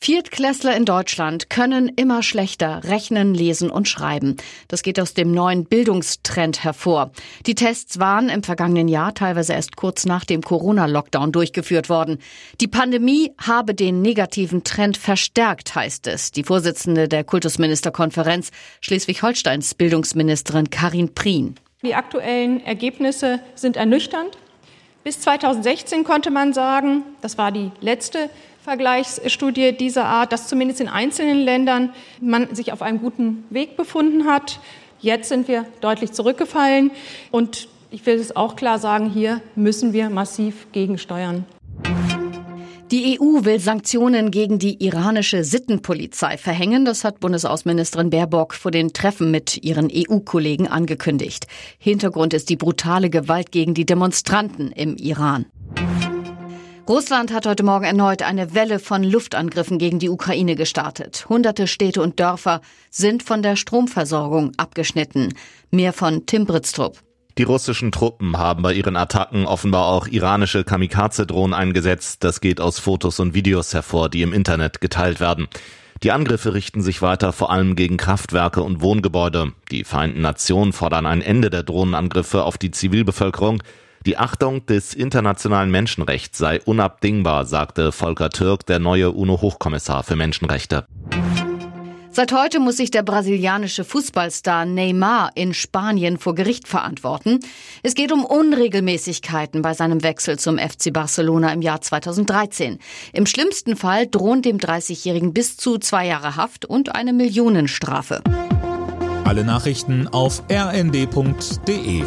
Viertklässler in Deutschland können immer schlechter rechnen, lesen und schreiben. Das geht aus dem neuen Bildungstrend hervor. Die Tests waren im vergangenen Jahr teilweise erst kurz nach dem Corona-Lockdown durchgeführt worden. Die Pandemie habe den negativen Trend verstärkt, heißt es. Die Vorsitzende der Kultusministerkonferenz Schleswig-Holsteins Bildungsministerin Karin Prien. Die aktuellen Ergebnisse sind ernüchternd. Bis 2016 konnte man sagen, das war die letzte Vergleichsstudie dieser Art, dass zumindest in einzelnen Ländern man sich auf einem guten Weg befunden hat. Jetzt sind wir deutlich zurückgefallen und ich will es auch klar sagen, hier müssen wir massiv gegensteuern. Die EU will Sanktionen gegen die iranische Sittenpolizei verhängen. Das hat Bundesaußenministerin Baerbock vor den Treffen mit ihren EU-Kollegen angekündigt. Hintergrund ist die brutale Gewalt gegen die Demonstranten im Iran. Russland hat heute Morgen erneut eine Welle von Luftangriffen gegen die Ukraine gestartet. Hunderte Städte und Dörfer sind von der Stromversorgung abgeschnitten. Mehr von Tim Britztrup. Die russischen Truppen haben bei ihren Attacken offenbar auch iranische Kamikaze-Drohnen eingesetzt. Das geht aus Fotos und Videos hervor, die im Internet geteilt werden. Die Angriffe richten sich weiter vor allem gegen Kraftwerke und Wohngebäude. Die Vereinten Nationen fordern ein Ende der Drohnenangriffe auf die Zivilbevölkerung. Die Achtung des internationalen Menschenrechts sei unabdingbar, sagte Volker Türk, der neue UNO-Hochkommissar für Menschenrechte. Seit heute muss sich der brasilianische Fußballstar Neymar in Spanien vor Gericht verantworten. Es geht um Unregelmäßigkeiten bei seinem Wechsel zum FC Barcelona im Jahr 2013. Im schlimmsten Fall drohen dem 30-Jährigen bis zu zwei Jahre Haft und eine Millionenstrafe. Alle Nachrichten auf rnd.de